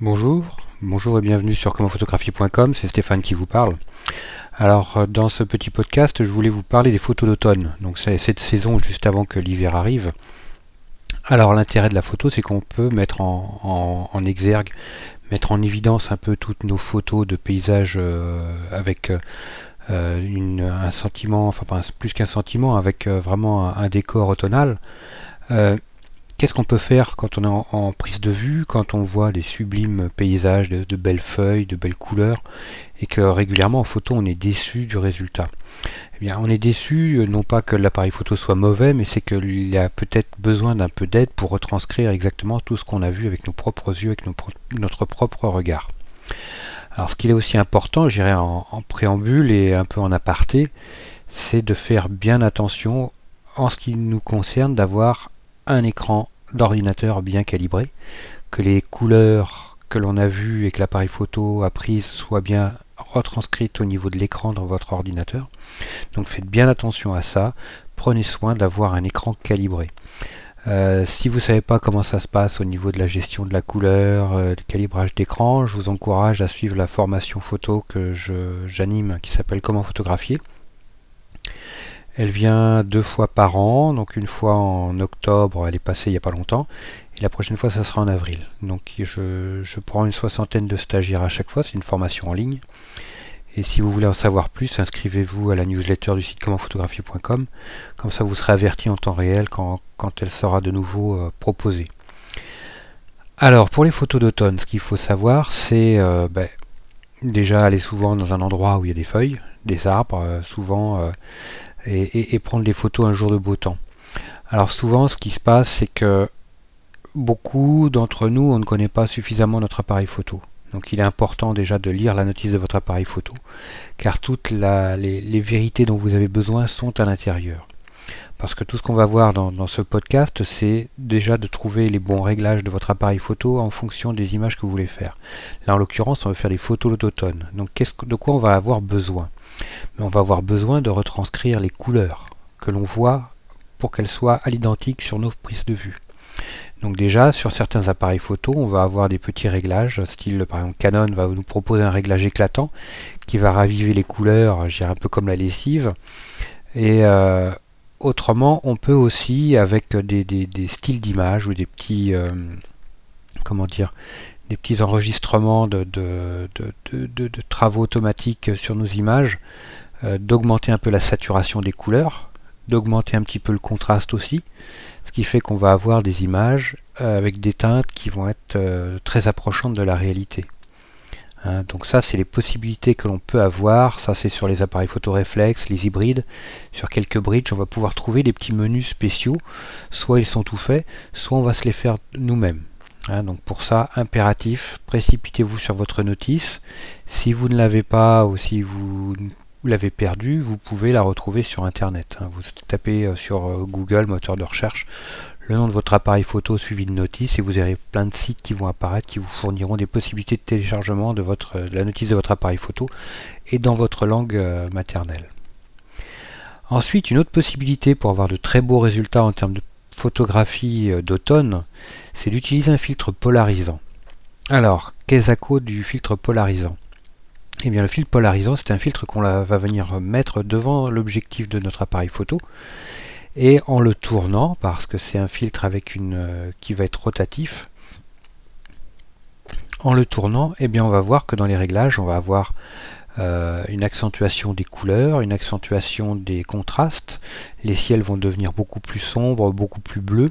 Bonjour, bonjour et bienvenue sur commentphotographie.com, c'est Stéphane qui vous parle. Alors euh, dans ce petit podcast, je voulais vous parler des photos d'automne. Donc c'est cette saison juste avant que l'hiver arrive. Alors l'intérêt de la photo, c'est qu'on peut mettre en, exergue, mettre en évidence un peu toutes nos photos de paysages euh, avec euh, un sentiment, enfin plus qu'un sentiment, avec vraiment un, décor automnal. Qu'est-ce qu'on peut faire quand on est en, prise de vue, quand on voit des sublimes paysages, de, belles feuilles, de belles couleurs, et que régulièrement en photo on est déçu du résultat? Eh bien, on est déçu euh, non pas que l'appareil photo soit mauvais, mais c'est qu'il a peut-être besoin d'un peu d'aide pour retranscrire exactement tout ce qu'on a vu avec nos propres yeux, avec notre propre regard. Alors, ce qu'il est aussi important, j'irai en, en préambule et un peu en aparté, c'est de faire bien attention en ce qui nous concerne d'avoir un écran d'ordinateur bien calibré, que les couleurs que l'on a vues et que l'appareil photo a prises soient bien retranscrites au niveau de l'écran dans votre ordinateur. Donc faites bien attention à ça, prenez soin d'avoir un écran calibré. Euh, si vous ne savez pas comment ça se passe au niveau de la gestion de la couleur, euh, du calibrage d'écran, je vous encourage à suivre la formation photo que j'anime qui s'appelle Comment photographier. Elle vient deux fois par an, donc une fois en octobre, elle est passée il n'y a pas longtemps, et la prochaine fois ça sera en avril. Donc je, prends une soixantaine de stagiaires à chaque fois, c'est une formation en ligne. Et si vous voulez en savoir plus, inscrivez-vous à la newsletter du site commentphotographie.com, comme ça vous serez averti en temps réel quand, elle sera de nouveau euh, proposée. Alors pour les photos d'automne, ce qu'il faut savoir, c'est euh, ben, déjà aller souvent dans un endroit où il y a des feuilles, des arbres, euh, souvent et, prendre des photos un jour de beau temps. Alors souvent ce qui se passe c'est que beaucoup d'entre nous on ne connaît pas suffisamment notre appareil photo. Donc il est important déjà de lire la notice de votre appareil photo, car toutes les, vérités dont vous avez besoin sont à l'intérieur. Parce que tout ce qu'on va voir dans, ce podcast, c'est déjà de trouver les bons réglages de votre appareil photo en fonction des images que vous voulez faire. Là en l'occurrence, on va faire des photos d'automne. Donc de quoi on va avoir besoin? Mais on va avoir besoin de retranscrire les couleurs que l'on voit pour qu'elles soient à l'identique sur nos prises de vue. Donc déjà, sur certains appareils photo, on va avoir des petits réglages, style par exemple Canon va nous proposer un réglage éclatant qui va raviver les couleurs, je un peu comme la lessive. Et euh, autrement, on peut aussi, avec des, styles d'image ou des petits... Euh, comment dire des petits enregistrements de, travaux automatiques sur nos images, euh, d'augmenter un peu la saturation des couleurs, d'augmenter un petit peu le contraste aussi, ce qui fait qu'on va avoir des images euh, avec des teintes qui vont être euh, très approchantes de la réalité. Hein, donc ça, c'est les possibilités que l'on peut avoir. Ça, c'est sur les appareils photo réflexes, les hybrides. Sur quelques bridges, on va pouvoir trouver des petits menus spéciaux. Soit ils sont tout faits, soit on va se les faire nous-mêmes. Hein, donc pour ça, impératif, précipitez-vous sur votre notice. Si vous ne l'avez pas ou si vous, l'avez perdu, vous pouvez la retrouver sur Internet. Hein. Vous tapez euh, sur euh, Google, moteur de recherche, le nom de votre appareil photo suivi de notice et vous aurez plein de sites qui vont apparaître qui vous fourniront des possibilités de téléchargement de, votre, euh, la notice de votre appareil photo et dans votre langue maternelle. Ensuite, une autre possibilité pour avoir de très beaux résultats en termes de photographie euh, d'automne, c'est d'utiliser un filtre polarisant. Alors, qu'est-ce à du filtre polarisant? Eh bien, le filtre polarisant, c'est un filtre qu'on va venir mettre devant l'objectif de notre appareil photo. Et en le tournant, parce que c'est un filtre avec une euh, qui va être rotatif, en le tournant, eh bien, on va voir que dans les réglages, on va avoir euh, une accentuation des couleurs, une accentuation des contrastes. Les ciels vont devenir beaucoup plus sombres, beaucoup plus bleus.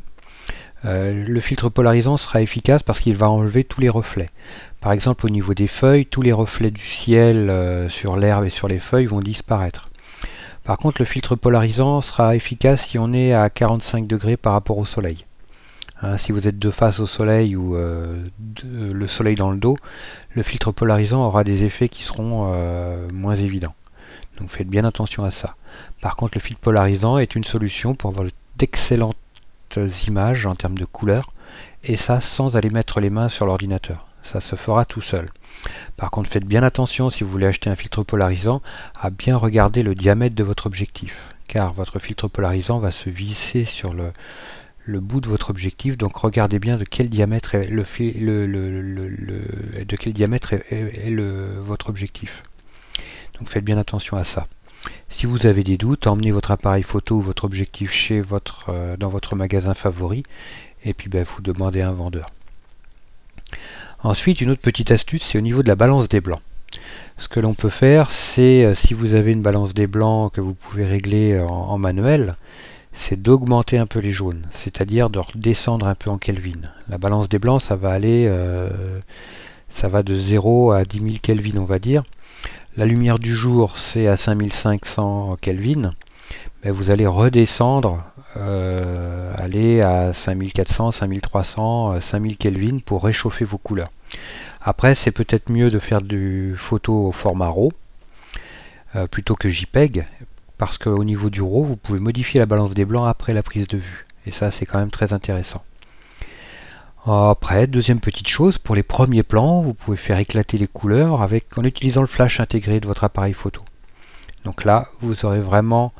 Euh, le filtre polarisant sera efficace parce qu'il va enlever tous les reflets. Par exemple, au niveau des feuilles, tous les reflets du ciel euh, sur l'herbe et sur les feuilles vont disparaître. Par contre, le filtre polarisant sera efficace si on est à 45 degrés par rapport au soleil. Hein, si vous êtes de face au soleil ou euh, le soleil dans le dos, le filtre polarisant aura des effets qui seront euh, moins évidents. Donc faites bien attention à ça. Par contre, le filtre polarisant est une solution pour avoir d'excellentes images en termes de couleurs, et ça sans aller mettre les mains sur l'ordinateur. Ça se fera tout seul. Par contre, faites bien attention si vous voulez acheter un filtre polarisant à bien regarder le diamètre de votre objectif, car votre filtre polarisant va se visser sur le, le bout de votre objectif. Donc regardez bien de quel diamètre est le, de quel diamètre est, votre objectif. Donc faites bien attention à ça. Si vous avez des doutes, emmenez votre appareil photo ou votre objectif chez votre, euh, dans votre magasin favori et puis ben, vous demandez à un vendeur. Ensuite, une autre petite astuce, c'est au niveau de la balance des blancs. Ce que l'on peut faire, c'est euh, si vous avez une balance des blancs que vous pouvez régler en, manuel, c'est d'augmenter un peu les jaunes, c'est-à-dire de redescendre un peu en Kelvin. La balance des blancs, ça va aller, euh, ça va de 0 à 10 000 Kelvin, on va dire. La lumière du jour, c'est à 5500 Kelvin. Mais vous allez redescendre, euh, aller à 5400, 5300, 5000 Kelvin pour réchauffer vos couleurs. Après, c'est peut-être mieux de faire du photo au format RAW euh, plutôt que JPEG, parce qu'au niveau du RAW, vous pouvez modifier la balance des blancs après la prise de vue. Et ça, c'est quand même très intéressant. Après, deuxième petite chose, pour les premiers plans, vous pouvez faire éclater les couleurs en utilisant le flash intégré de votre appareil photo. Donc là, vous aurez vraiment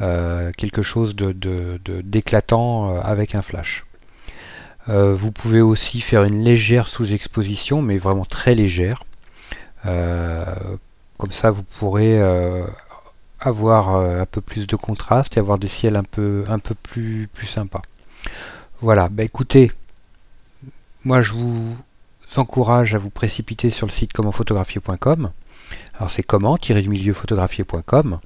euh, quelque chose d'éclatant de, avec un flash. Euh, vous pouvez aussi faire une légère sous-exposition, mais vraiment très légère. Euh, comme ça, vous pourrez euh, avoir un peu plus de contraste et avoir des ciels un peu, un peu plus, plus sympas. Voilà, bah écoutez, moi je vous encourage à vous précipiter sur le site commentphotographier.com. Alors c'est comment-du-milieu photographier.com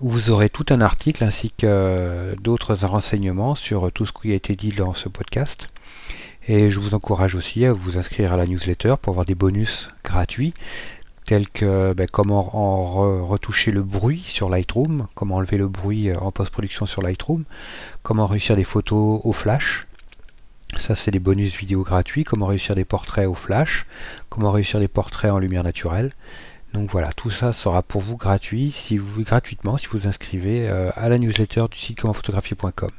où vous aurez tout un article ainsi que d'autres renseignements sur tout ce qui a été dit dans ce podcast. Et je vous encourage aussi à vous inscrire à la newsletter pour avoir des bonus gratuits tels que ben, comment en retoucher le bruit sur Lightroom, comment enlever le bruit en post-production sur Lightroom, comment réussir des photos au flash. Ça, c'est des bonus vidéo gratuits. Comment réussir des portraits au flash, comment réussir des portraits en lumière naturelle. Donc voilà, tout ça sera pour vous gratuit, si vous, gratuitement si vous inscrivez euh, à la newsletter du site commentphotographier.com.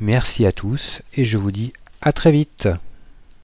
Merci à tous et je vous dis à très vite